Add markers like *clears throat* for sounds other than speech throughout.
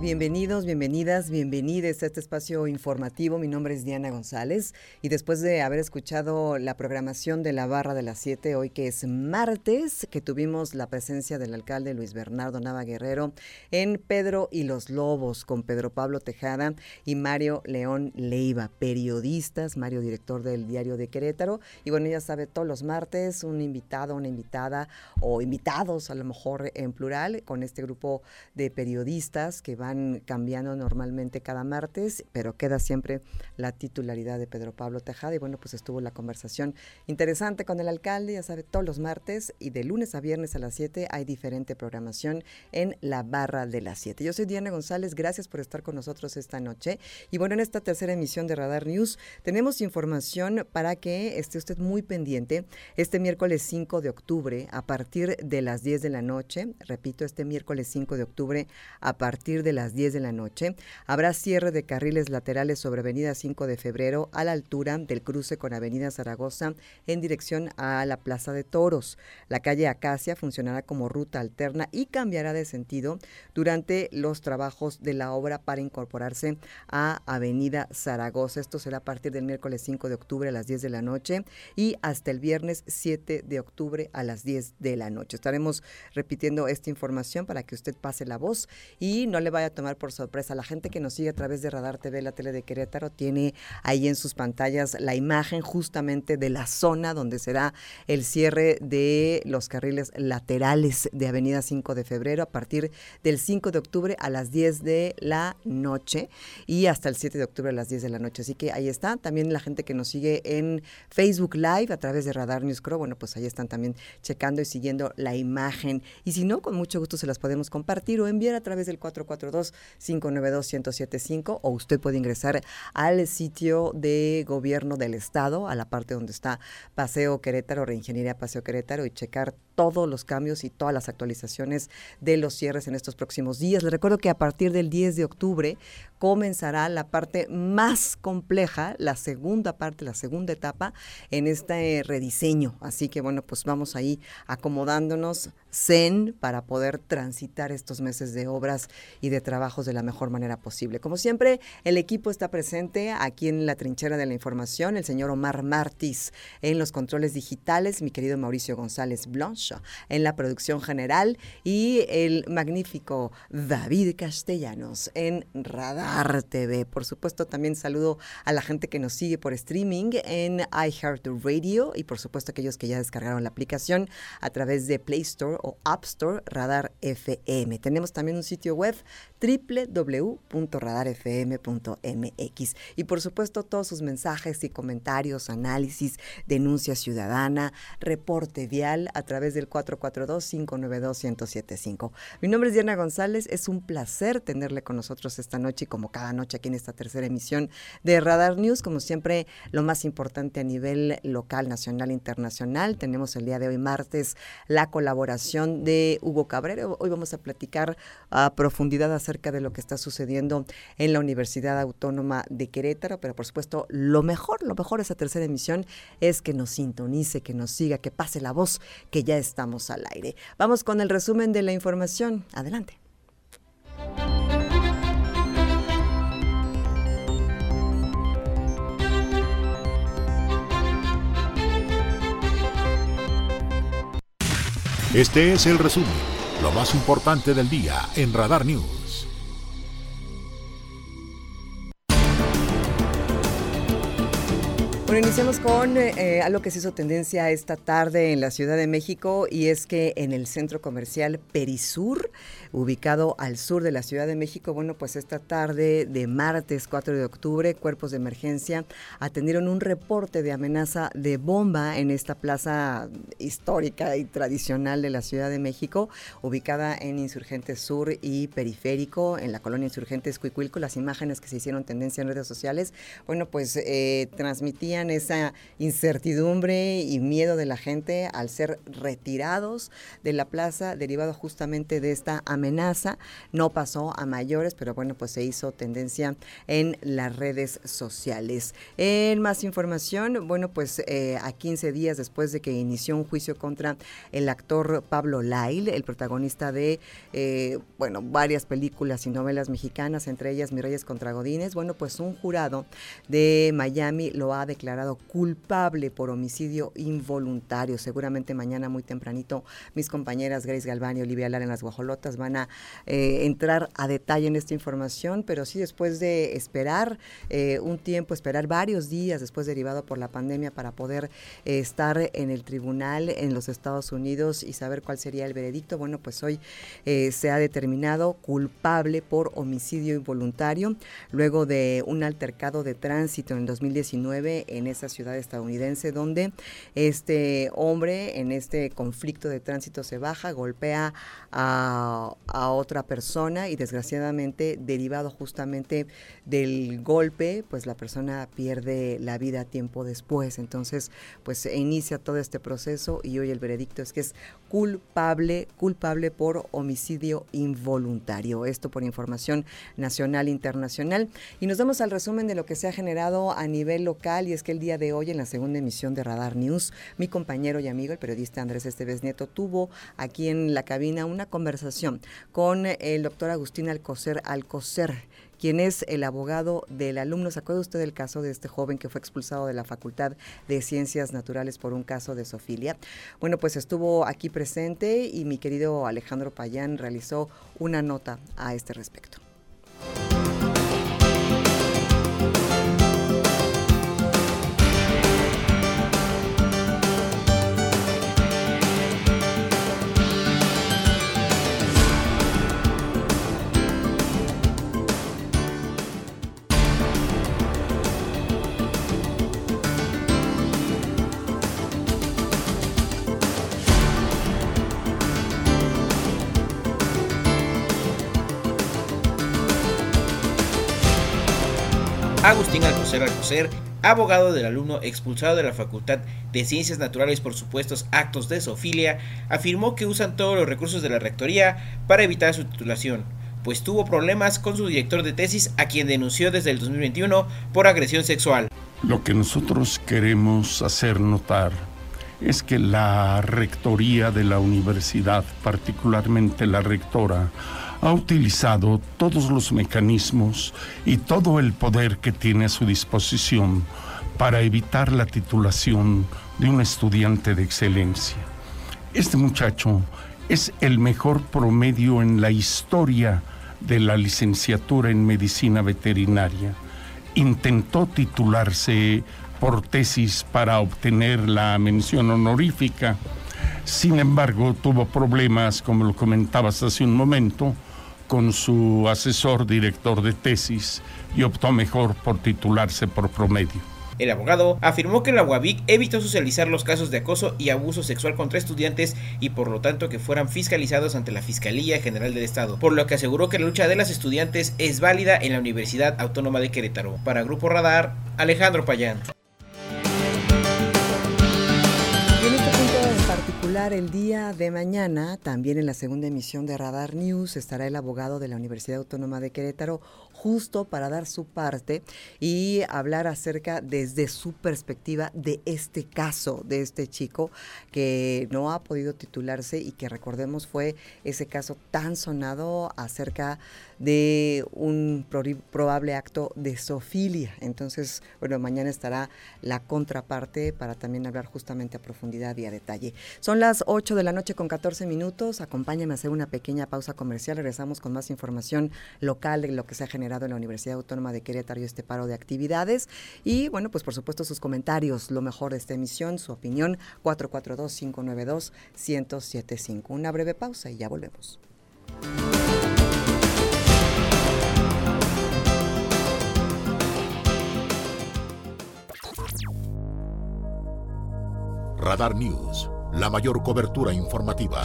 Bienvenidos, bienvenidas, bienvenides a este espacio informativo. Mi nombre es Diana González y después de haber escuchado la programación de la barra de las 7, hoy que es martes, que tuvimos la presencia del alcalde Luis Bernardo Nava Guerrero en Pedro y los Lobos con Pedro Pablo Tejada y Mario León Leiva, periodistas, Mario director del diario de Querétaro. Y bueno, ya sabe, todos los martes un invitado, una invitada o invitados a lo mejor en plural con este grupo de periodistas que van cambiando normalmente cada martes, pero queda siempre la titularidad de Pedro Pablo Tejada. Y bueno, pues estuvo la conversación interesante con el alcalde, ya sabe, todos los martes y de lunes a viernes a las 7 hay diferente programación en la barra de las 7. Yo soy Diana González, gracias por estar con nosotros esta noche. Y bueno, en esta tercera emisión de Radar News tenemos información para que esté usted muy pendiente este miércoles 5 de octubre a partir de las 10 de la noche. Repito, este miércoles 5 de octubre a partir de las 10 de la noche, habrá cierre de carriles laterales sobre Avenida 5 de Febrero a la altura del cruce con Avenida Zaragoza en dirección a la Plaza de Toros. La calle Acacia funcionará como ruta alterna y cambiará de sentido durante los trabajos de la obra para incorporarse a Avenida Zaragoza. Esto será a partir del miércoles 5 de octubre a las 10 de la noche y hasta el viernes 7 de octubre a las 10 de la noche. Estaremos repitiendo esta información para que usted pase la voz y no le vaya a tomar por sorpresa. La gente que nos sigue a través de Radar TV, la tele de Querétaro, tiene ahí en sus pantallas la imagen justamente de la zona donde será el cierre de los carriles laterales de Avenida 5 de Febrero a partir del 5 de octubre a las 10 de la noche y hasta el 7 de octubre a las 10 de la noche. Así que ahí está. También la gente que nos sigue en Facebook Live a través de Radar News Crow, bueno, pues ahí están también checando y siguiendo la imagen. Y si no, con mucho gusto se las podemos compartir o enviar a través del 4 442-592-1075 o usted puede ingresar al sitio de gobierno del estado, a la parte donde está Paseo Querétaro, Reingeniería Paseo Querétaro y checar todos los cambios y todas las actualizaciones de los cierres en estos próximos días. Les recuerdo que a partir del 10 de octubre comenzará la parte más compleja, la segunda parte, la segunda etapa en este rediseño. Así que bueno, pues vamos ahí acomodándonos zen para poder transitar estos meses de obras y de trabajos de la mejor manera posible. Como siempre, el equipo está presente aquí en la trinchera de la información, el señor Omar Martis en los controles digitales, mi querido Mauricio González Blanche en la producción general y el magnífico David Castellanos en Radar TV. Por supuesto, también saludo a la gente que nos sigue por streaming en iHeartRadio y por supuesto aquellos que ya descargaron la aplicación a través de Play Store o App Store Radar FM. Tenemos también un sitio web www.radarfm.mx y por supuesto todos sus mensajes y comentarios, análisis, denuncia ciudadana, reporte vial a través del 442-592-1075. Mi nombre es Diana González, es un placer tenerle con nosotros esta noche y como cada noche aquí en esta tercera emisión de Radar News, como siempre lo más importante a nivel local, nacional, internacional. Tenemos el día de hoy martes la colaboración de Hugo Cabrera. Hoy vamos a platicar a profundidad acerca de lo que está sucediendo en la Universidad Autónoma de Querétaro, pero por supuesto lo mejor, lo mejor esa tercera emisión es que nos sintonice, que nos siga, que pase la voz, que ya estamos al aire. Vamos con el resumen de la información. Adelante. Este es el resumen, lo más importante del día en Radar News. Bueno, iniciamos con eh, algo que se hizo tendencia esta tarde en la Ciudad de México y es que en el centro comercial Perisur, ubicado al sur de la Ciudad de México, bueno, pues esta tarde de martes 4 de octubre, cuerpos de emergencia atendieron un reporte de amenaza de bomba en esta plaza histórica y tradicional de la Ciudad de México, ubicada en Insurgentes Sur y Periférico, en la colonia Insurgentes Cuicuilco. Las imágenes que se hicieron tendencia en redes sociales, bueno, pues eh, transmitían esa incertidumbre y miedo de la gente al ser retirados de la plaza derivado justamente de esta amenaza. No pasó a mayores, pero bueno, pues se hizo tendencia en las redes sociales. En más información, bueno, pues eh, a 15 días después de que inició un juicio contra el actor Pablo Lail, el protagonista de, eh, bueno, varias películas y novelas mexicanas, entre ellas Mi Reyes contra Godines, bueno, pues un jurado de Miami lo ha declarado culpable por homicidio involuntario. Seguramente mañana muy tempranito mis compañeras Grace Galván y Olivia Lara en las Guajolotas van a eh, entrar a detalle en esta información, pero sí después de esperar eh, un tiempo, esperar varios días después derivado por la pandemia para poder eh, estar en el tribunal en los Estados Unidos y saber cuál sería el veredicto, bueno, pues hoy se ha determinado culpable por homicidio involuntario luego de un altercado de tránsito en 2019 en esa ciudad estadounidense donde este hombre en este conflicto de tránsito se baja, golpea a, otra persona y desgraciadamente derivado justamente del golpe, pues la persona pierde la vida tiempo después. Entonces, pues se inicia todo este proceso y hoy el veredicto es que es culpable, culpable por homicidio involuntario. Esto por información nacional e internacional. Y nos damos al resumen de lo que se ha generado a nivel local y es que el día de hoy en la segunda emisión de Radar News, mi compañero y amigo, el periodista Andrés Esteves Nieto, tuvo aquí en la cabina una conversación con el doctor Agustín Alcocer Alcocer quien es el abogado del alumno. ¿Se acuerda usted del caso de este joven que fue expulsado de la Facultad de Ciencias Naturales por un caso de sofilia? Bueno, pues estuvo aquí presente y mi querido Alejandro Payán realizó una nota a este respecto. Agustín Alcocer Alcocer, abogado del alumno expulsado de la Facultad de Ciencias Naturales por supuestos actos de zoofilia, afirmó que usan todos los recursos de la Rectoría para evitar su titulación, pues tuvo problemas con su director de tesis a quien denunció desde el 2021 por agresión sexual. Lo que nosotros queremos hacer notar es que la Rectoría de la universidad, particularmente la rectora, ha utilizado todos los mecanismos y todo el poder que tiene a su disposición para evitar la titulación de un estudiante de excelencia. Este muchacho es el mejor promedio en la historia de la licenciatura en medicina veterinaria. Intentó titularse por tesis para obtener la mención honorífica. Sin embargo, tuvo problemas, como lo comentabas hace un momento, con su asesor director de tesis y optó mejor por titularse por promedio. El abogado afirmó que la UABIC evitó socializar los casos de acoso y abuso sexual contra estudiantes y por lo tanto que fueran fiscalizados ante la Fiscalía General del Estado, por lo que aseguró que la lucha de las estudiantes es válida en la Universidad Autónoma de Querétaro. Para Grupo Radar, Alejandro Payán. El día de mañana, también en la segunda emisión de Radar News, estará el abogado de la Universidad Autónoma de Querétaro, justo para dar su parte y hablar acerca desde su perspectiva de este caso, de este chico que no ha podido titularse y que recordemos fue ese caso tan sonado acerca de un probable acto de sofilia. Entonces, bueno, mañana estará la contraparte para también hablar justamente a profundidad y a detalle. Son las 8 de la noche con 14 minutos. Acompáñame a hacer una pequeña pausa comercial. Regresamos con más información local de lo que se ha generado en la Universidad Autónoma de Querétaro este paro de actividades. Y bueno, pues por supuesto sus comentarios, lo mejor de esta emisión, su opinión, 442-592-1075. Una breve pausa y ya volvemos. Radar News, la mayor cobertura informativa.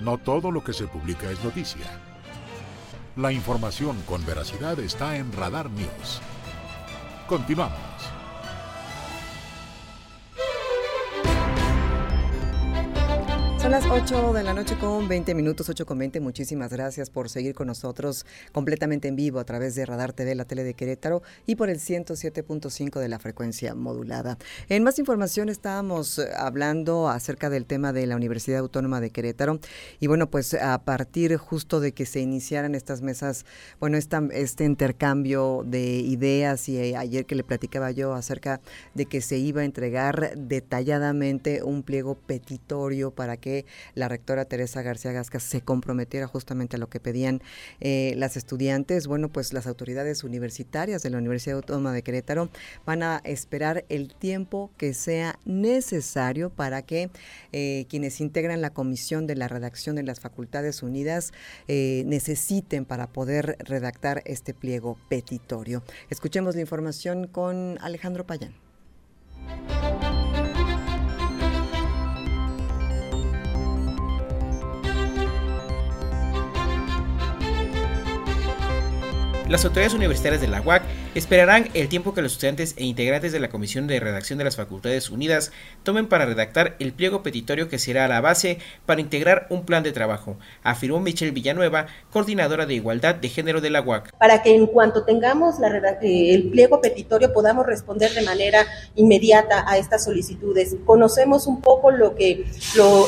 No todo lo que se publica es noticia. La información con veracidad está en Radar News. Continuamos. Son las 8 de la noche con 20 minutos, 8 con 20. Muchísimas gracias por seguir con nosotros completamente en vivo a través de Radar TV, la tele de Querétaro y por el 107.5 de la frecuencia modulada. En más información estábamos eh, hablando acerca del tema de la Universidad Autónoma de Querétaro y bueno, pues a partir justo de que se iniciaran estas mesas, bueno, este intercambio de ideas y eh, ayer que le platicaba yo acerca de que se iba a entregar detalladamente un pliego petitorio para que la rectora Teresa García Gasca se comprometiera justamente a lo que pedían eh, las estudiantes. Bueno, pues las autoridades universitarias de la Universidad Autónoma de Querétaro van a esperar el tiempo que sea necesario para que eh, quienes integran la comisión de la redacción de las Facultades Unidas eh, necesiten para poder redactar este pliego petitorio. Escuchemos la información con Alejandro Payán. Las autoridades universitarias de la UAC esperarán el tiempo que los estudiantes e integrantes de la Comisión de Redacción de las Facultades Unidas tomen para redactar el pliego petitorio que será la base para integrar un plan de trabajo, afirmó Michelle Villanueva, coordinadora de Igualdad de Género de la UAC. Para que en cuanto tengamos la eh, el pliego petitorio podamos responder de manera inmediata a estas solicitudes. Conocemos un poco lo que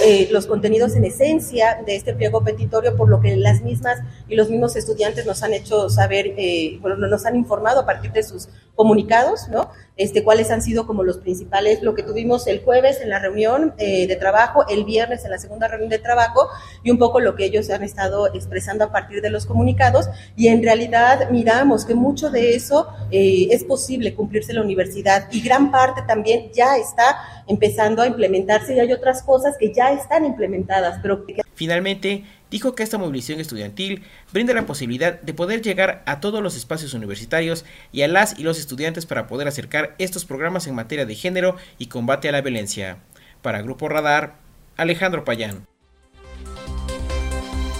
eh, los contenidos en esencia de este pliego petitorio, por lo que las mismas y los mismos estudiantes nos han hecho saber eh, bueno, nos han informado a partir de sus comunicados, ¿no? Este, cuáles han sido como los principales, lo que tuvimos el jueves en la reunión eh, de trabajo, el viernes en la segunda reunión de trabajo y un poco lo que ellos han estado expresando a partir de los comunicados y en realidad miramos que mucho de eso eh, es posible cumplirse en la universidad y gran parte también ya está empezando a implementarse y hay otras cosas que ya están implementadas, pero Finalmente, dijo que esta movilización estudiantil brinda la posibilidad de poder llegar a todos los espacios universitarios y a las y los estudiantes para poder acercar estos programas en materia de género y combate a la violencia. Para Grupo Radar, Alejandro Payán.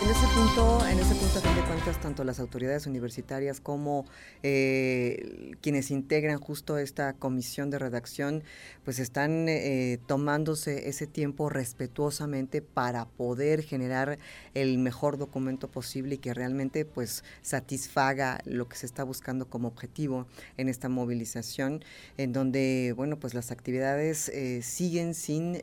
En ese punto, en ese punto, a fin de cuentas, tanto las autoridades universitarias como eh, quienes integran justo esta comisión de redacción, pues están eh, tomándose ese tiempo respetuosamente para poder generar el mejor documento posible y que realmente pues satisfaga lo que se está buscando como objetivo en esta movilización, en donde, bueno, pues las actividades eh, siguen sin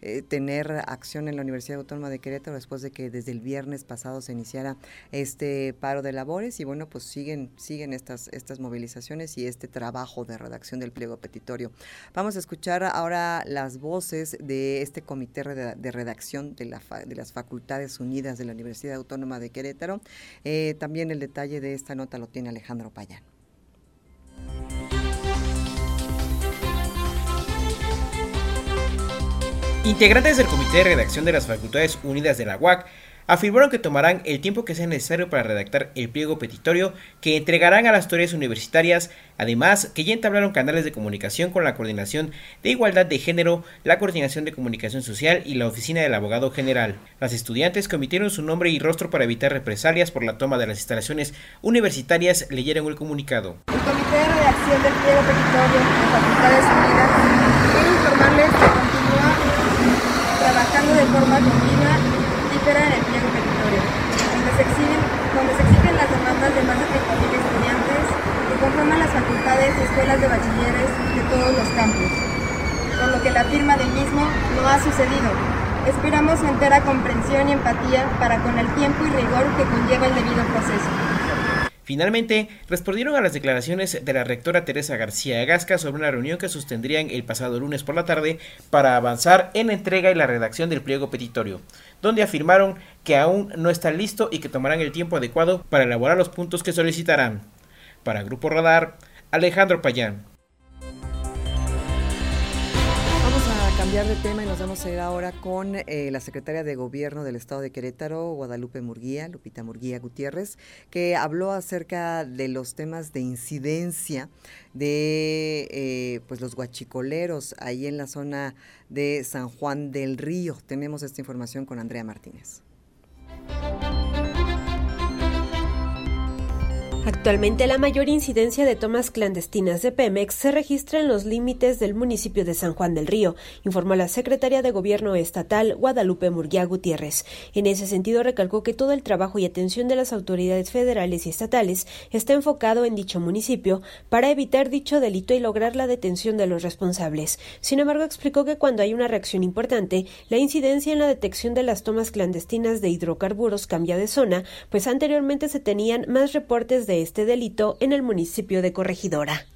eh, tener acción en la Universidad Autónoma de Querétaro después de que desde el viernes pasado se iniciara este paro de labores y bueno, pues siguen, siguen estas, estas movilizaciones y este trabajo de redacción del pliego petitorio. Vamos a escuchar ahora las voces de este comité de redacción de, la, de las Facultades Unidas de la Universidad Autónoma de Querétaro. Eh, también el detalle de esta nota lo tiene Alejandro Payán. Integrantes del Comité de Redacción de las Facultades Unidas de la UAC afirmaron que tomarán el tiempo que sea necesario para redactar el pliego petitorio que entregarán a las autoridades universitarias, además que ya entablaron canales de comunicación con la Coordinación de Igualdad de Género, la Coordinación de Comunicación Social y la Oficina del Abogado General. Las estudiantes que omitieron su nombre y rostro para evitar represalias por la toma de las instalaciones universitarias leyeron el comunicado. El Comité de Redacción del Pliego Petitorio de Facultades Unidas quiere informarles de forma continua y fuera en el pliego petitorio, donde se, exigen, donde se exigen las demandas de más de 30.000 estudiantes que conforman las facultades y escuelas de bachilleres de todos los campos, por lo que la firma del mismo no ha sucedido. Esperamos su entera comprensión y empatía para con el tiempo y rigor que conlleva el debido proceso. Finalmente, respondieron a las declaraciones de la rectora Teresa García Agasca sobre una reunión que sostendrían el pasado lunes por la tarde para avanzar en la entrega y la redacción del pliego petitorio, donde afirmaron que aún no está listo y que tomarán el tiempo adecuado para elaborar los puntos que solicitarán. Para Grupo Radar, Alejandro Payán. Cambiar de tema y nos vamos a ir ahora con eh, la secretaria de Gobierno del Estado de Querétaro, Guadalupe Murguía, Lupita Murguía Gutiérrez, que habló acerca de los temas de incidencia de eh, pues los guachicoleros ahí en la zona de San Juan del Río. Tenemos esta información con Andrea Martínez. Actualmente la mayor incidencia de tomas clandestinas de Pemex se registra en los límites del municipio de San Juan del Río, informó la secretaria de Gobierno estatal Guadalupe Murguía Gutiérrez. En ese sentido recalcó que todo el trabajo y atención de las autoridades federales y estatales está enfocado en dicho municipio para evitar dicho delito y lograr la detención de los responsables. Sin embargo, explicó que cuando hay una reacción importante, la incidencia en la detección de las tomas clandestinas de hidrocarburos cambia de zona, pues anteriormente se tenían más reportes de este delito en el municipio de Corregidora.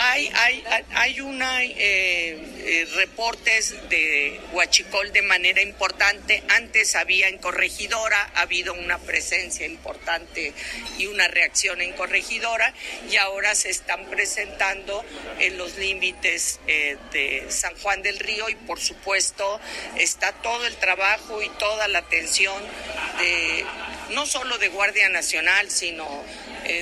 Hay, hay, hay una eh, eh, reportes de Huachicol de manera importante. Antes había en Corregidora, ha habido una presencia importante y una reacción en Corregidora y ahora se están presentando en los límites eh, de San Juan del Río y por supuesto está todo el trabajo y toda la atención de no solo de Guardia Nacional, sino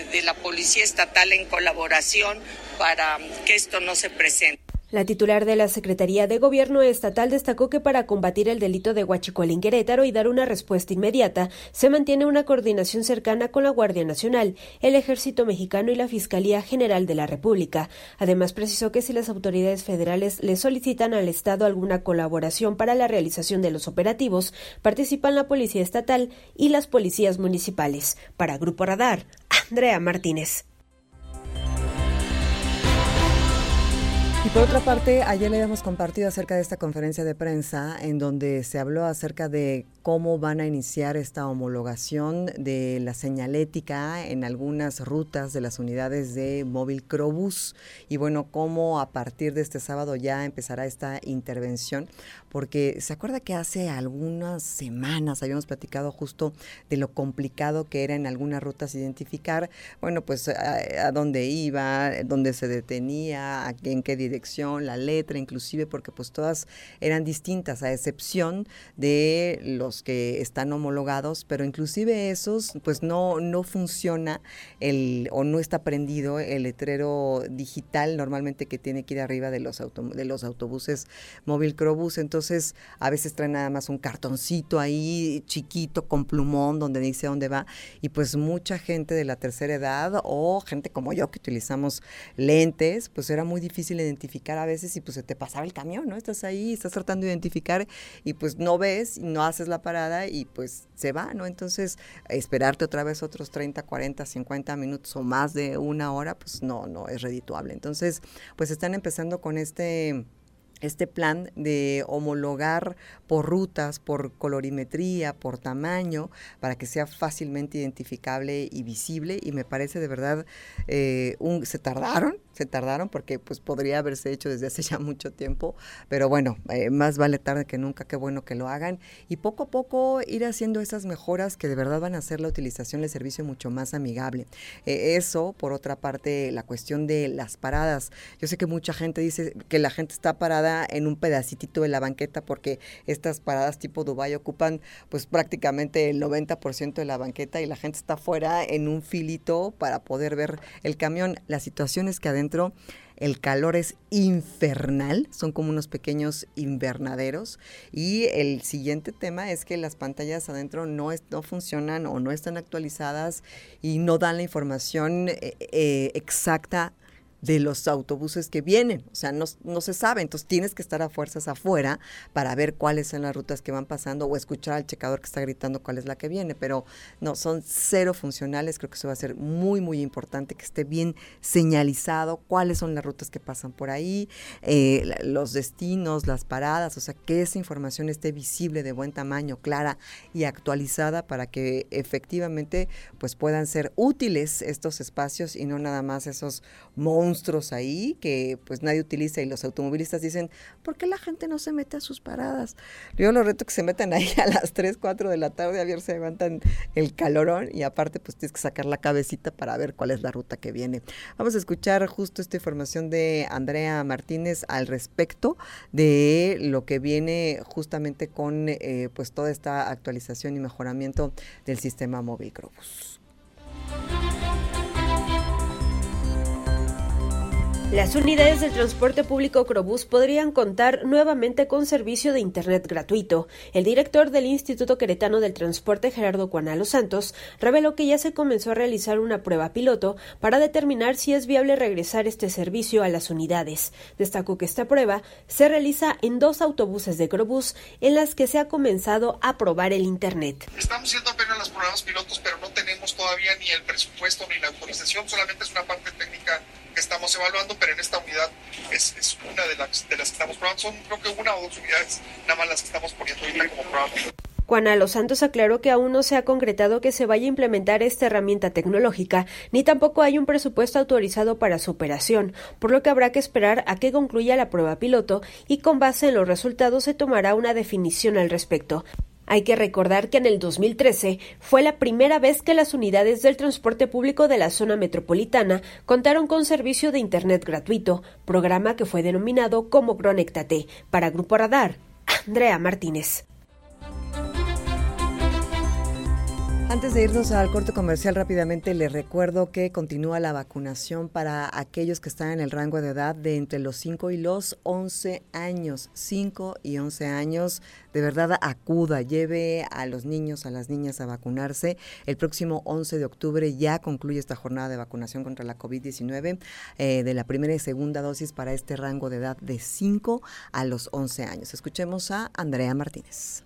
de la Policía Estatal en colaboración para que esto no se presente. La titular de la Secretaría de Gobierno Estatal destacó que para combatir el delito de Huachicol en Querétaro y dar una respuesta inmediata, se mantiene una coordinación cercana con la Guardia Nacional, el Ejército Mexicano y la Fiscalía General de la República. Además, precisó que si las autoridades federales le solicitan al Estado alguna colaboración para la realización de los operativos, participan la Policía Estatal y las policías municipales. Para Grupo Radar, Andrea Martínez. Y por otra parte, ayer le habíamos compartido acerca de esta conferencia de prensa en donde se habló acerca de cómo van a iniciar esta homologación de la señalética en algunas rutas de las unidades de móvil Crobús. Y bueno, cómo a partir de este sábado ya empezará esta intervención, porque se acuerda que hace algunas semanas habíamos platicado justo de lo complicado que era en algunas rutas identificar, bueno, pues a, dónde iba, dónde se detenía, en qué dirección, la letra, inclusive, porque pues todas eran distintas, a excepción de los que están homologados, pero inclusive esos, pues no, no funciona el, o no está prendido el letrero digital normalmente que tiene que ir arriba de los, de los autobuses móvil Crobus. Entonces, a veces trae nada más un cartoncito ahí chiquito con plumón donde dice dónde va. Y pues mucha gente de la tercera edad o gente como yo que utilizamos lentes, pues era muy difícil identificar a veces y pues se te pasaba el camión, ¿no? Estás ahí, estás tratando de identificar y pues no ves no haces la parada y pues se va, ¿no? Entonces, esperarte otra vez otros 30, 40, 50 minutos o más de una hora, pues no, no es redituable. Entonces, pues están empezando con este este plan de homologar por rutas, por colorimetría, por tamaño, para que sea fácilmente identificable y visible. Y me parece de verdad, eh, se tardaron, se tardaron porque pues podría haberse hecho desde hace *laughs* ya mucho tiempo, pero bueno, eh, más vale tarde que nunca, qué bueno que lo hagan. Y poco a poco ir haciendo esas mejoras que de verdad van a hacer la utilización del servicio mucho más amigable. Eh, eso, por otra parte, la cuestión de las paradas. Yo sé que mucha gente dice que la gente está parada en un pedacitito de la banqueta porque estas paradas tipo Dubai ocupan pues prácticamente el 90% de la banqueta y la gente está fuera en un filito para poder ver el camión. La situación es que adentro el calor es infernal, son como unos pequeños invernaderos. Y el siguiente tema es que las pantallas adentro no, no funcionan o no están actualizadas y no dan la información eh, eh, exacta de los autobuses que vienen. O sea, no, no se sabe. Entonces tienes que estar a fuerzas afuera para ver cuáles son las rutas que van pasando o escuchar al checador que está gritando cuál es la que viene. Pero no, son cero funcionales. Creo que eso va a ser muy, muy importante que esté bien señalizado cuáles son las rutas que pasan por ahí, eh, los destinos, las paradas, o sea, que esa información esté visible de buen tamaño, clara y actualizada para que efectivamente pues puedan ser útiles estos espacios y no nada más esos monstruos ahí que pues nadie utiliza y los automovilistas dicen, ¿por qué la gente no se mete a sus paradas? Yo lo reto que se metan ahí *laughs* a las 3, 4 de la tarde a ver si aguantan el calorón y aparte pues tienes que sacar la cabecita para ver cuál es la ruta que viene. Vamos a escuchar justo esta información de Andrea Martínez al respecto de lo que viene justamente con eh, pues toda esta actualización y mejoramiento del sistema móvil Crobus. Las unidades del transporte público Crobús podrían contar nuevamente con servicio de Internet gratuito. El director del Instituto Queretano del Transporte, Gerardo Cuanalo Santos, reveló que ya se comenzó a realizar una prueba piloto para determinar si es viable regresar este servicio a las unidades. Destacó que esta prueba se realiza en dos autobuses de Crobús en las que se ha comenzado a probar el Internet. Estamos haciendo apenas las pruebas pilotos, pero no tenemos todavía ni el presupuesto ni la autorización, solamente es una parte técnica que de Juana Los Santos aclaró que aún no se ha concretado que se vaya a implementar esta herramienta tecnológica, ni tampoco hay un presupuesto autorizado para su operación, por lo que habrá que esperar a que concluya la prueba piloto y con base en los resultados se tomará una definición al respecto. Hay que recordar que en el 2013 fue la primera vez que las unidades del transporte público de la zona metropolitana contaron con servicio de Internet gratuito, programa que fue denominado como Conectate. Para Grupo Radar, Andrea Martínez. Antes de irnos al corte comercial rápidamente, les recuerdo que continúa la vacunación para aquellos que están en el rango de edad de entre los 5 y los 11 años. 5 y 11 años, de verdad acuda, lleve a los niños, a las niñas a vacunarse. El próximo 11 de octubre ya concluye esta jornada de vacunación contra la COVID-19 eh, de la primera y segunda dosis para este rango de edad de 5 a los 11 años. Escuchemos a Andrea Martínez.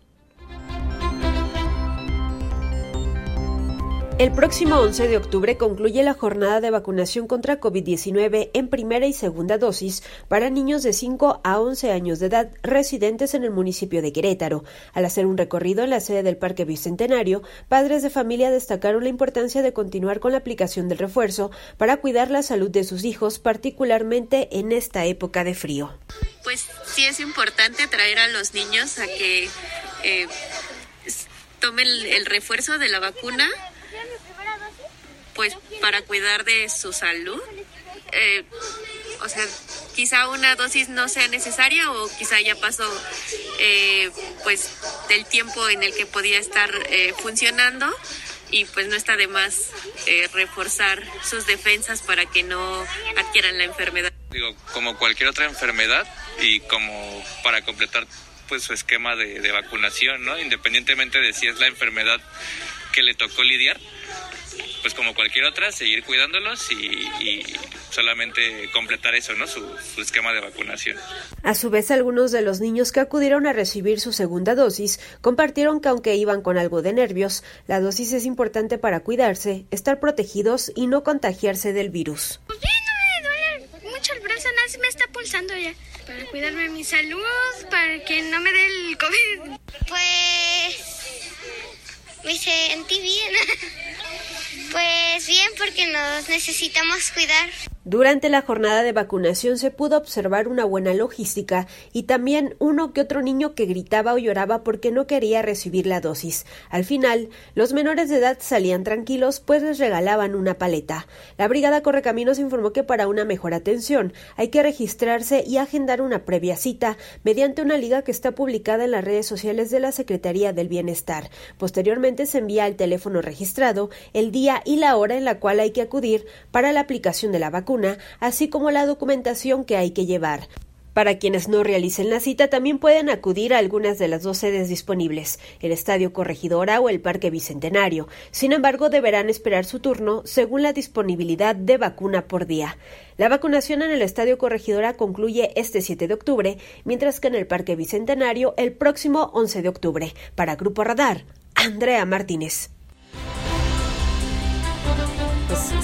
El próximo 11 de octubre concluye la jornada de vacunación contra COVID-19 en primera y segunda dosis para niños de 5 a 11 años de edad residentes en el municipio de Querétaro. Al hacer un recorrido en la sede del Parque Bicentenario, padres de familia destacaron la importancia de continuar con la aplicación del refuerzo para cuidar la salud de sus hijos, particularmente en esta época de frío. Pues sí es importante traer a los niños a que eh, tomen el refuerzo de la vacuna pues para cuidar de su salud. Eh, o sea, quizá una dosis no sea necesaria o quizá ya pasó eh, pues del tiempo en el que podía estar eh, funcionando y pues no está de más reforzar sus defensas para que no adquieran la enfermedad. Digo, como cualquier otra enfermedad y como para completar pues su esquema de, de vacunación, ¿no? Independientemente de si es la enfermedad que le tocó lidiar, pues como cualquier otra, seguir cuidándolos y, solamente completar eso, ¿no? Su, su, esquema de vacunación. A su vez, algunos de los niños que acudieron a recibir su segunda dosis compartieron que aunque iban con algo de nervios, la dosis es importante para cuidarse, estar protegidos y no contagiarse del virus. Pues bien, no me duele mucho el brazo, nada me está pulsando ya. Para cuidarme mi salud, para que no me dé el COVID. Pues me sentí bien. *laughs* Pues bien, porque nos necesitamos cuidar. Durante la jornada de vacunación se pudo observar una buena logística y también uno que otro niño que gritaba o lloraba porque no quería recibir la dosis. Al final, los menores de edad salían tranquilos pues les regalaban una paleta. La Brigada Correcaminos informó que para una mejor atención hay que registrarse y agendar una previa cita mediante una liga que está publicada en las redes sociales de la Secretaría del Bienestar. Posteriormente se envía al teléfono registrado el día y la hora en la cual hay que acudir para la aplicación de la vacuna así como la documentación que hay que llevar. Para quienes no realicen la cita, también pueden acudir a algunas de las dos sedes disponibles, el Estadio Corregidora o el Parque Bicentenario. Sin embargo, deberán esperar su turno según la disponibilidad de vacuna por día. La vacunación en el Estadio Corregidora concluye este 7 de octubre, mientras que en el Parque Bicentenario el próximo 11 de octubre. Para Grupo Radar, Andrea Martínez.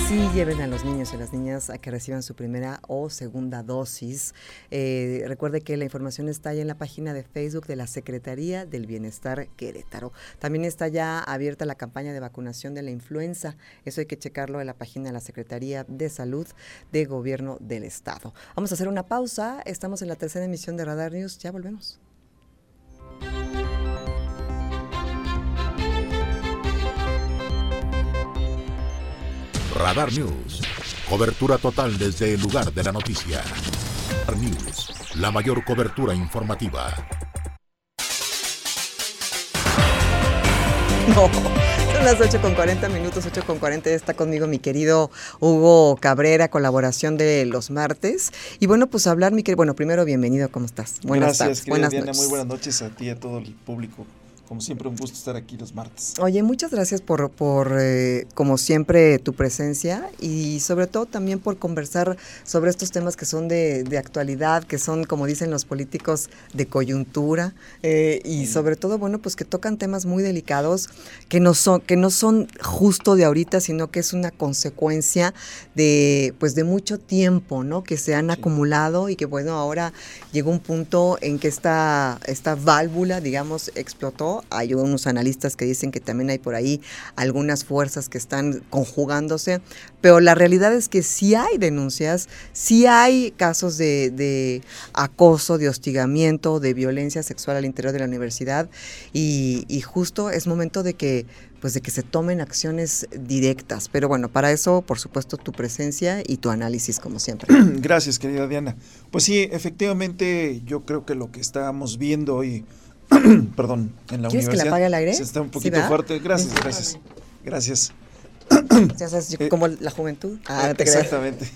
Sí, lleven a los niños y las niñas a que reciban su primera o segunda dosis. Eh, recuerde que la información está ya en la página de Facebook de la Secretaría del Bienestar Querétaro. También está ya abierta la campaña de vacunación de la influenza. Eso hay que checarlo en la página de la Secretaría de Salud de Gobierno del Estado. Vamos a hacer una pausa. Estamos en la tercera emisión de Radar News. Ya volvemos. Radar News. Cobertura total desde el lugar de la noticia. Radar News. La mayor cobertura informativa. *laughs* No, son las 8 con 40 minutos, 8 con 40. Está conmigo mi querido Hugo Cabrera, colaboración de los martes. Y bueno, pues hablar, mi querido. Bueno, primero, bienvenido, ¿cómo estás? Buenas Gracias, tardes. Buenas Diana, Muy buenas noches a ti y a todo el público como siempre, un gusto estar aquí los martes. Oye, muchas gracias por, por eh, como siempre, tu presencia y sobre todo también por conversar sobre estos temas que son de, de actualidad, que son, como dicen los políticos, de coyuntura eh, y sobre todo, bueno, pues que tocan temas muy delicados que no son, que no son justo de ahorita, sino que es una consecuencia de, pues, de mucho tiempo, ¿no? Que se han acumulado y que, bueno, ahora llegó un punto en que esta, esta válvula, digamos, explotó hay unos analistas que dicen que también hay por ahí algunas fuerzas que están conjugándose, pero la realidad es que sí hay denuncias, sí hay casos de, acoso, de hostigamiento, de violencia sexual al interior de la universidad y, justo es momento de que pues de que se tomen acciones directas. Pero bueno, para eso, por supuesto, tu presencia y tu análisis, como siempre. *clears throat* Gracias, querida Diana. Pues sí, efectivamente, yo creo que lo que estamos viendo hoy *coughs* perdón, en la ¿Quieres que le apague el aire? Se está un poquito fuerte. Gracias, gracias. Gracias. Ya sabes, *coughs* eh, como la juventud. Ah, te exactamente.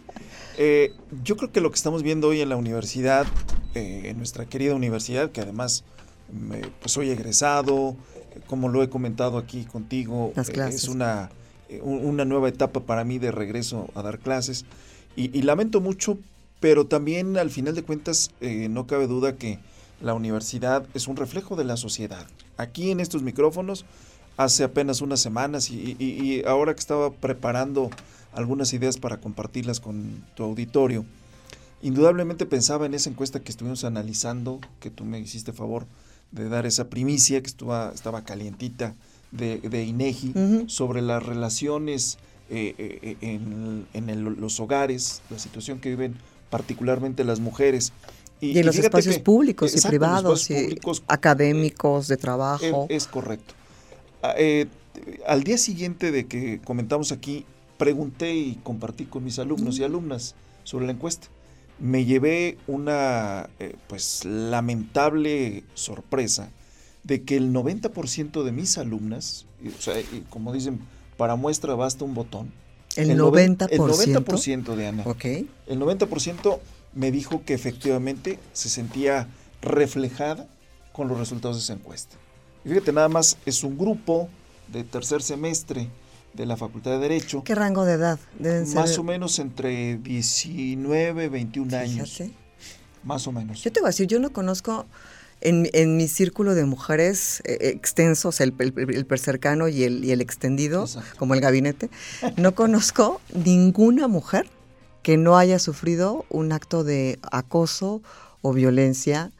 *laughs* eh, yo creo que lo que estamos viendo hoy en la universidad, eh, en nuestra querida universidad, que además me, pues soy egresado, como lo he comentado aquí contigo, eh, es una, una nueva etapa para mí de regreso a dar clases. Y, y lamento mucho, pero también al final de cuentas no cabe duda que la universidad es un reflejo de la sociedad. Aquí en estos micrófonos, hace apenas unas semanas y, ahora que estaba preparando algunas ideas para compartirlas con tu auditorio, indudablemente pensaba en esa encuesta que estuvimos analizando, que tú me hiciste favor de dar esa primicia, que estaba, estaba calientita de, de INEGI, sobre las relaciones eh, eh, en, en los hogares, la situación que viven particularmente las mujeres y, en los espacios públicos y privados, y académicos, de trabajo. Es, correcto. Ah, eh, al día siguiente de que comentamos aquí, pregunté y compartí con mis alumnos y alumnas sobre la encuesta. Me llevé una eh, pues lamentable sorpresa de que el 90% de mis alumnas, o sea, como dicen, para muestra basta un botón. El, 90%. El 90% de Ana. Ok. El 90% me dijo que efectivamente se sentía reflejada con los resultados de esa encuesta. Y fíjate, nada más es un grupo de tercer semestre de la Facultad de Derecho. ¿Qué rango de edad? más o menos entre 19, 21 años. Más o menos. Yo te voy a decir, yo no conozco en, en mi círculo de mujeres eh, extensos, el, el, el, cercano y el, y el extendido, como el gabinete, no conozco ninguna mujer que no haya sufrido un acto de acoso o violencia,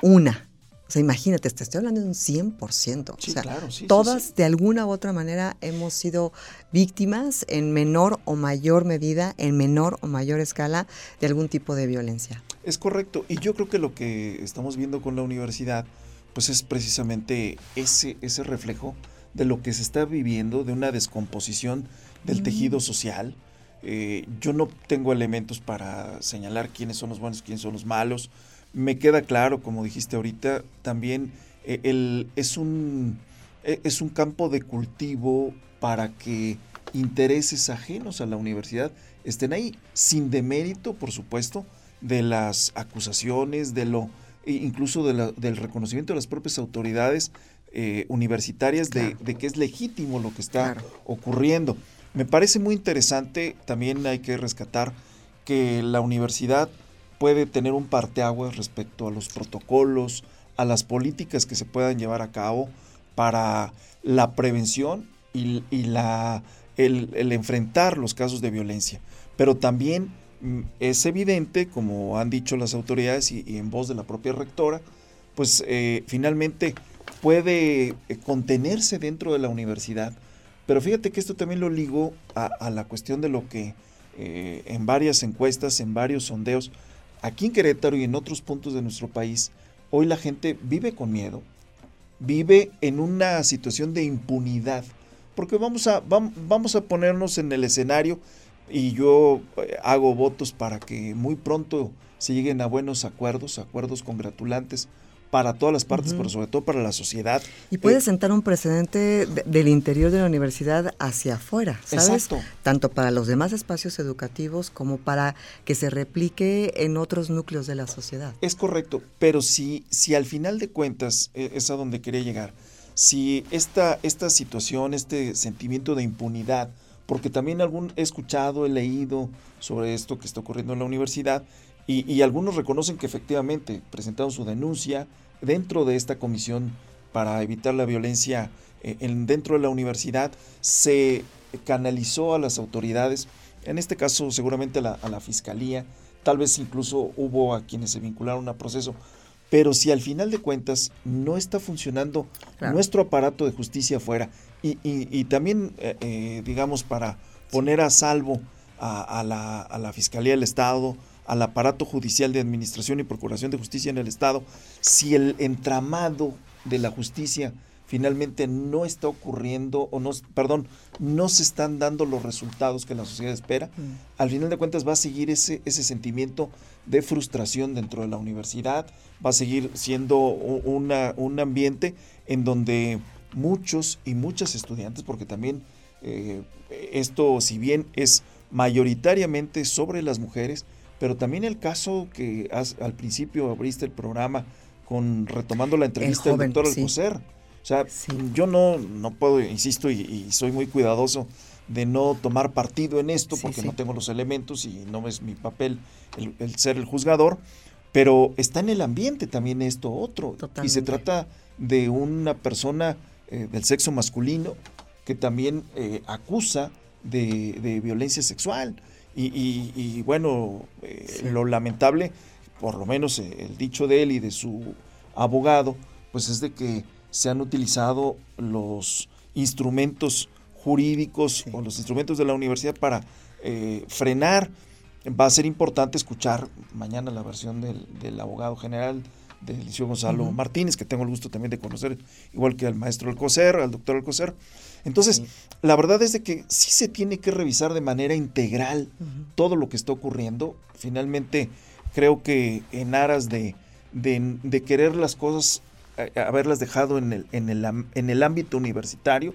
una. O sea, imagínate, te estoy hablando de un 100%. o sea, todas de alguna u otra manera hemos sido víctimas en menor o mayor medida, en menor o mayor escala de algún tipo de violencia. Es correcto. Y yo creo que lo que estamos viendo con la universidad, pues es precisamente ese, ese reflejo de lo que se está viviendo, de una descomposición del tejido social, eh, yo no tengo elementos para señalar quiénes son los buenos, quiénes son los malos. Me queda claro, como dijiste ahorita, también eh, el, es, un, eh, es un campo de cultivo para que intereses ajenos a la universidad estén ahí, sin demérito, por supuesto, de las acusaciones, de lo e incluso del reconocimiento de las propias autoridades eh, universitarias de, que es legítimo lo que está ocurriendo. Me parece muy interesante, también hay que rescatar que la universidad puede tener un parteaguas respecto a los protocolos, a las políticas que se puedan llevar a cabo para la prevención y, la, el, enfrentar los casos de violencia. Pero también mm, es evidente, como han dicho las autoridades y, en voz de la propia rectora, pues eh, finalmente puede eh, contenerse dentro de la universidad. Pero fíjate que esto también lo ligo a, la cuestión de lo que eh, en varias encuestas, en varios sondeos, aquí en Querétaro y en otros puntos de nuestro país, hoy la gente vive con miedo, vive en una situación de impunidad. Porque vamos a, vamos a ponernos en el escenario y yo eh, hago votos para que muy pronto se lleguen a buenos acuerdos, acuerdos congratulantes para todas las partes, pero sobre todo para la sociedad. Y puede eh, sentar un precedente del interior de la universidad hacia afuera, ¿sabes? Exacto. Tanto para los demás espacios educativos como para que se replique en otros núcleos de la sociedad. Es correcto, pero si, si al final de cuentas, e, es a donde quería llegar, si esta, esta situación, este sentimiento de impunidad, porque también algún, he escuchado, he leído sobre esto que está ocurriendo en la universidad, y, algunos reconocen que efectivamente presentaron su denuncia dentro de esta comisión para evitar la violencia eh, en, dentro de la universidad. Se canalizó a las autoridades, en este caso seguramente a la, fiscalía, tal vez incluso hubo a quienes se vincularon a proceso, pero si al final de cuentas no está funcionando nuestro aparato de justicia afuera y, también, eh, eh, digamos, para poner a salvo a, la, a, la, Fiscalía del Estado, al aparato judicial de administración y procuración de justicia en el Estado, si el entramado de la justicia finalmente no está ocurriendo o no, perdón, no se están dando los resultados que la sociedad espera, mm. al final de cuentas va a seguir ese, ese sentimiento de frustración dentro de la universidad, va a seguir siendo una, un ambiente en donde muchos y muchas estudiantes, porque también eh, esto, si bien es mayoritariamente sobre las mujeres, pero también el caso que al principio abriste el programa con retomando la entrevista del doctor Alcocer. O sea, yo no, no puedo, insisto, y, soy muy cuidadoso de no tomar partido en esto porque no tengo los elementos y no es mi papel el, ser el juzgador, pero está en el ambiente también esto otro. Y se trata de una persona eh, del sexo masculino que también eh, acusa de, de, violencia sexual. Y, bueno, eh, lo lamentable, por lo menos eh, el dicho de él y de su abogado, pues es de que se han utilizado los instrumentos jurídicos o los instrumentos de la universidad para eh, frenar. Va a ser importante escuchar mañana la versión del, abogado general del Liceo Gonzalo Martínez, que tengo el gusto también de conocer, igual que al maestro Alcocer, al doctor Alcocer, entonces, la verdad es de que sí se tiene que revisar de manera integral todo lo que está ocurriendo. Finalmente, creo que en aras de, de, querer las cosas, haberlas dejado en el, en, el, en el ámbito universitario,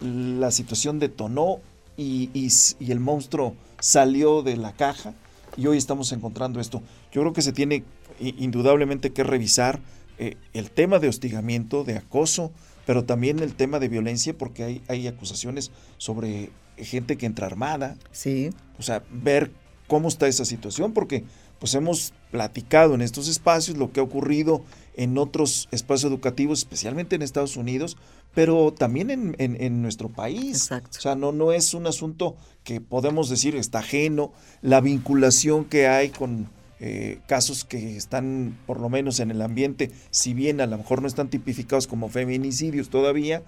la situación detonó y, y, el monstruo salió de la caja y hoy estamos encontrando esto. Yo creo que se tiene indudablemente que revisar eh, el tema de hostigamiento, de acoso, pero también el tema de violencia, porque hay, hay acusaciones sobre gente que entra armada. Sí. O sea, ver cómo está esa situación, porque pues hemos platicado en estos espacios lo que ha ocurrido en otros espacios educativos, especialmente en Estados Unidos, pero también en, en, nuestro país. Exacto. O sea, no, no es un asunto que podemos decir está ajeno, la vinculación que hay con eh, casos que están por lo menos en el ambiente, si bien a lo mejor no están tipificados como feminicidios todavía,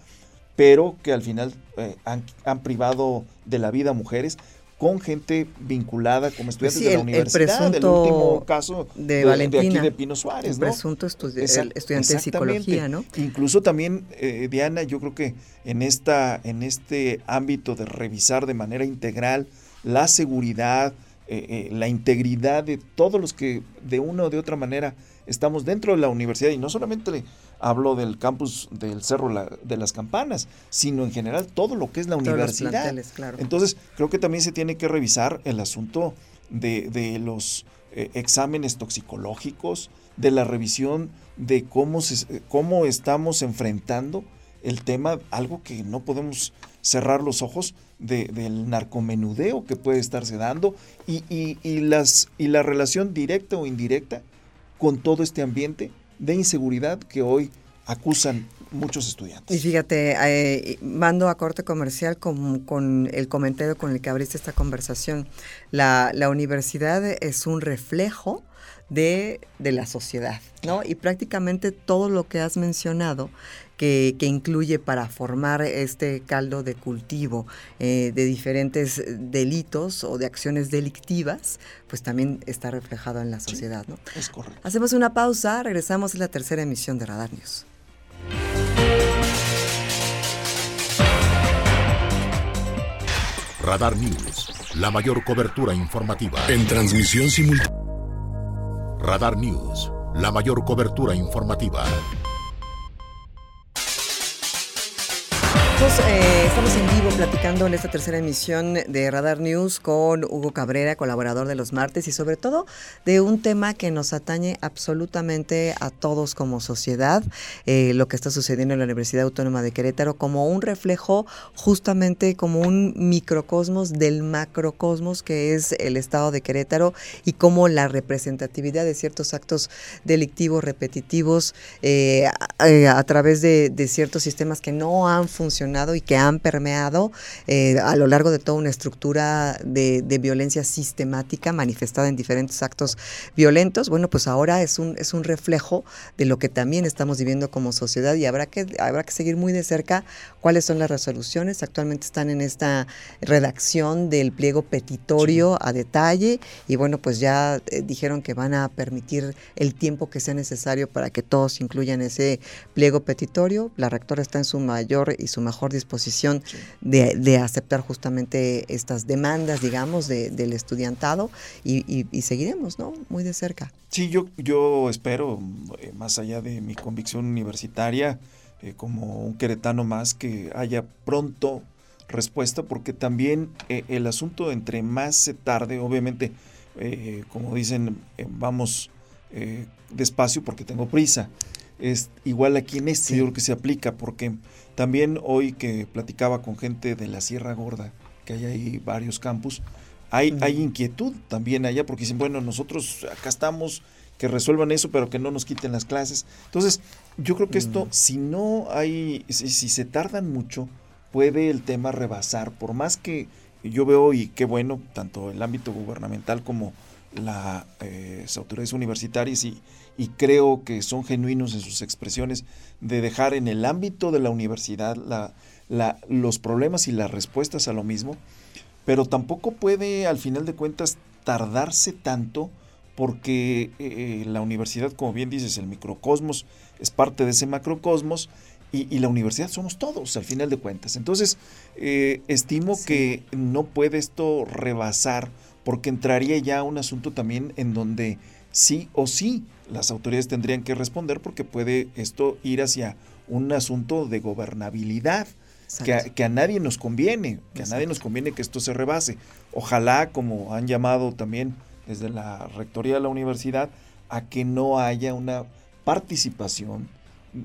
pero que al final eh, han, privado de la vida a mujeres con gente vinculada como estudiantes de la universidad. El, último caso de, Valentina, aquí de Pino Suárez, el presunto estudiante de psicología, ¿no? Incluso también, eh, Diana, yo creo que en, esta, en este ámbito de revisar de manera integral la seguridad, eh, eh, la integridad de todos los que de una o de otra manera estamos dentro de la universidad y no solamente hablo del campus del Cerro de las Campanas, sino en general todo lo que es la universidad. Entonces, creo que también se tiene que revisar el asunto de, los eh, exámenes toxicológicos, de la revisión de cómo, se, cómo estamos enfrentando el tema, algo que no podemos cerrar los ojos del narcomenudeo que puede estarse dando y, y, las, y la relación directa o indirecta con todo este ambiente de inseguridad que hoy acusan muchos estudiantes. Y fíjate, eh, mando a corte comercial con, con, el comentario con el que abriste esta conversación. La, la universidad es un reflejo de, de, la sociedad, ¿no? Y prácticamente todo lo que has mencionado que, que incluye para formar este caldo de cultivo eh, de diferentes delitos o de acciones delictivas, pues también está reflejado en la sociedad, ¿no? Es correcto. Hacemos una pausa, regresamos a la tercera emisión de Radar News. Radar News, la mayor cobertura informativa. En transmisión simultánea. Radar News, la mayor cobertura informativa. Eh, estamos en vivo platicando en esta tercera emisión de Radar News con Hugo Cabrera, colaborador de los martes, y sobre todo de un tema que nos atañe absolutamente a todos como sociedad, eh, lo que está sucediendo en la Universidad Autónoma de Querétaro, como un reflejo justamente como un microcosmos del macrocosmos que es el Estado de Querétaro y como la representatividad de ciertos actos delictivos repetitivos eh, a, través de ciertos sistemas que no han funcionado y que han permeado eh, a lo largo de toda una estructura de, de, violencia sistemática manifestada en diferentes actos violentos, bueno, pues ahora es un, es un reflejo de lo que también estamos viviendo como sociedad y habrá que, habrá que seguir muy de cerca cuáles son las resoluciones. Actualmente están en esta redacción del pliego petitorio sí. a detalle y bueno, pues ya eh, dijeron que van a permitir el tiempo que sea necesario para que todos incluyan ese pliego petitorio. La rectora está en su mayor y su mejor disposición sí. de, de, aceptar justamente estas demandas, digamos, de, del estudiantado y, y, y, seguiremos, ¿no? Muy de cerca. Sí, yo, yo espero, eh, más allá de mi convicción universitaria, eh, como un queretano más, que haya pronto respuesta, porque también eh, el asunto entre más se tarde, obviamente, eh, como dicen, vamos despacio porque tengo prisa. Es igual aquí en este, sí. yo creo que se aplica, porque también hoy que platicaba con gente de la Sierra Gorda, que hay ahí varios campus, hay, uh -huh. hay inquietud también allá, porque dicen, bueno, nosotros acá estamos, que resuelvan eso, pero que no nos quiten las clases. Entonces, yo creo que esto, mm. si no hay, si, si, se tardan mucho, puede el tema rebasar, por más que yo veo, y qué bueno, tanto el ámbito gubernamental como la, eh, las autoridades universitarias y, y creo que son genuinos en sus expresiones de dejar en el ámbito de la universidad la, la, los problemas y las respuestas a lo mismo, pero tampoco puede al final de cuentas tardarse tanto porque eh, la universidad, como bien dices, el microcosmos es parte de ese macrocosmos y, y la universidad somos todos al final de cuentas. Entonces, eh, estimo sí. que no puede esto rebasar porque entraría ya un asunto también en donde sí o sí las autoridades tendrían que responder porque puede esto ir hacia un asunto de gobernabilidad. Que a, que a, nadie nos conviene, que Exacto. a nadie nos conviene que esto se rebase. Ojalá, como han llamado también desde la rectoría de la universidad, a que no haya una participación,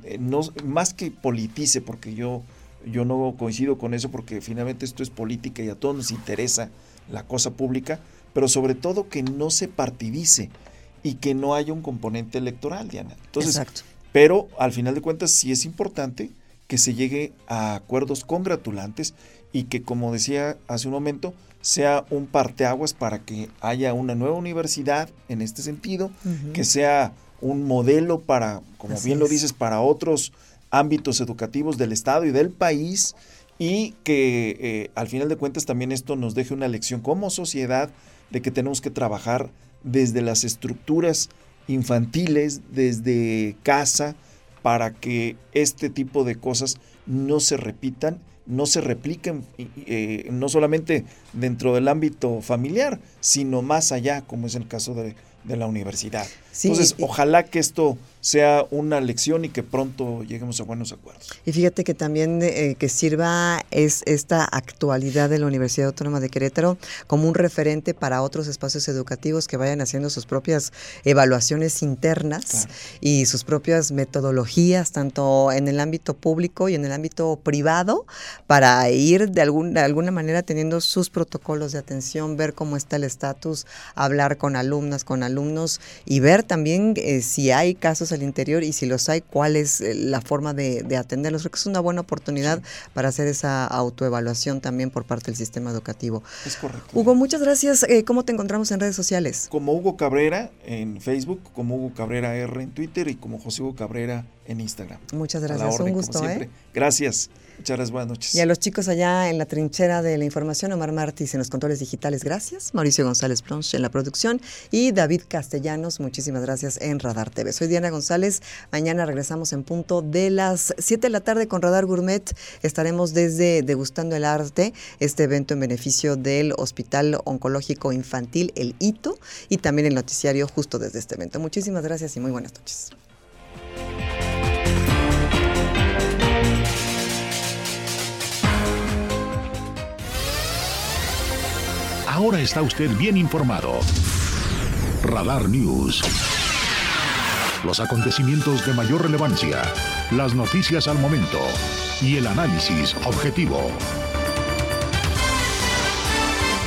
eh, no, más que politice, porque yo, yo no coincido con eso, porque finalmente esto es política y a todos nos interesa la cosa pública, pero sobre todo que no se partidice y que no haya un componente electoral, Diana. Entonces, Exacto. pero al final de cuentas sí es importante que se llegue a acuerdos congratulantes y que, como decía hace un momento, sea un parteaguas para que haya una nueva universidad en este sentido, uh -huh. que sea un modelo para, como Así bien es. lo dices, para otros ámbitos educativos del Estado y del país y que eh, al final de cuentas también esto nos deje una lección como sociedad de que tenemos que trabajar desde las estructuras infantiles, desde casa, para que este tipo de cosas no se repitan, no se repliquen, eh, no solamente dentro del ámbito familiar, sino más allá, como es el caso de de la universidad. Entonces, ojalá que esto sea una lección y que pronto lleguemos a buenos acuerdos. Y fíjate que también eh, que sirva es esta actualidad de la Universidad Autónoma de Querétaro como un referente para otros espacios educativos que vayan haciendo sus propias evaluaciones internas y sus propias metodologías, tanto en el ámbito público y en el ámbito privado, para ir de, algún, de alguna manera teniendo sus protocolos de atención, ver cómo está el estatus, hablar con alumnas, con alumnos y ver también eh, si hay casos al interior y si los hay, cuál es eh, la forma de, atenderlos. Creo que es una buena oportunidad para hacer esa autoevaluación también por parte del sistema educativo. Es correcto. Hugo, muchas gracias. Eh, ¿Cómo te encontramos en redes sociales? Como Hugo Cabrera en Facebook, como Hugo Cabrera R en Twitter y como José Hugo Cabrera en Instagram. Muchas gracias. Un gusto. Gracias. Muchas buenas noches. Y a los chicos allá en la trinchera de la información, Omar Martis en los controles digitales, gracias. Mauricio González Bronche en la producción y David Castellanos, muchísimas gracias en Radar TV. Soy Diana González. Mañana regresamos en punto de las 7 de la tarde con Radar Gourmet. Estaremos desde Degustando el Arte, este evento en beneficio del Hospital Oncológico Infantil, el HITO, y también el noticiario justo desde este evento. Muchísimas gracias y muy buenas noches. Ahora está usted bien informado. Radar News. Los acontecimientos de mayor relevancia, las noticias al momento y el análisis objetivo.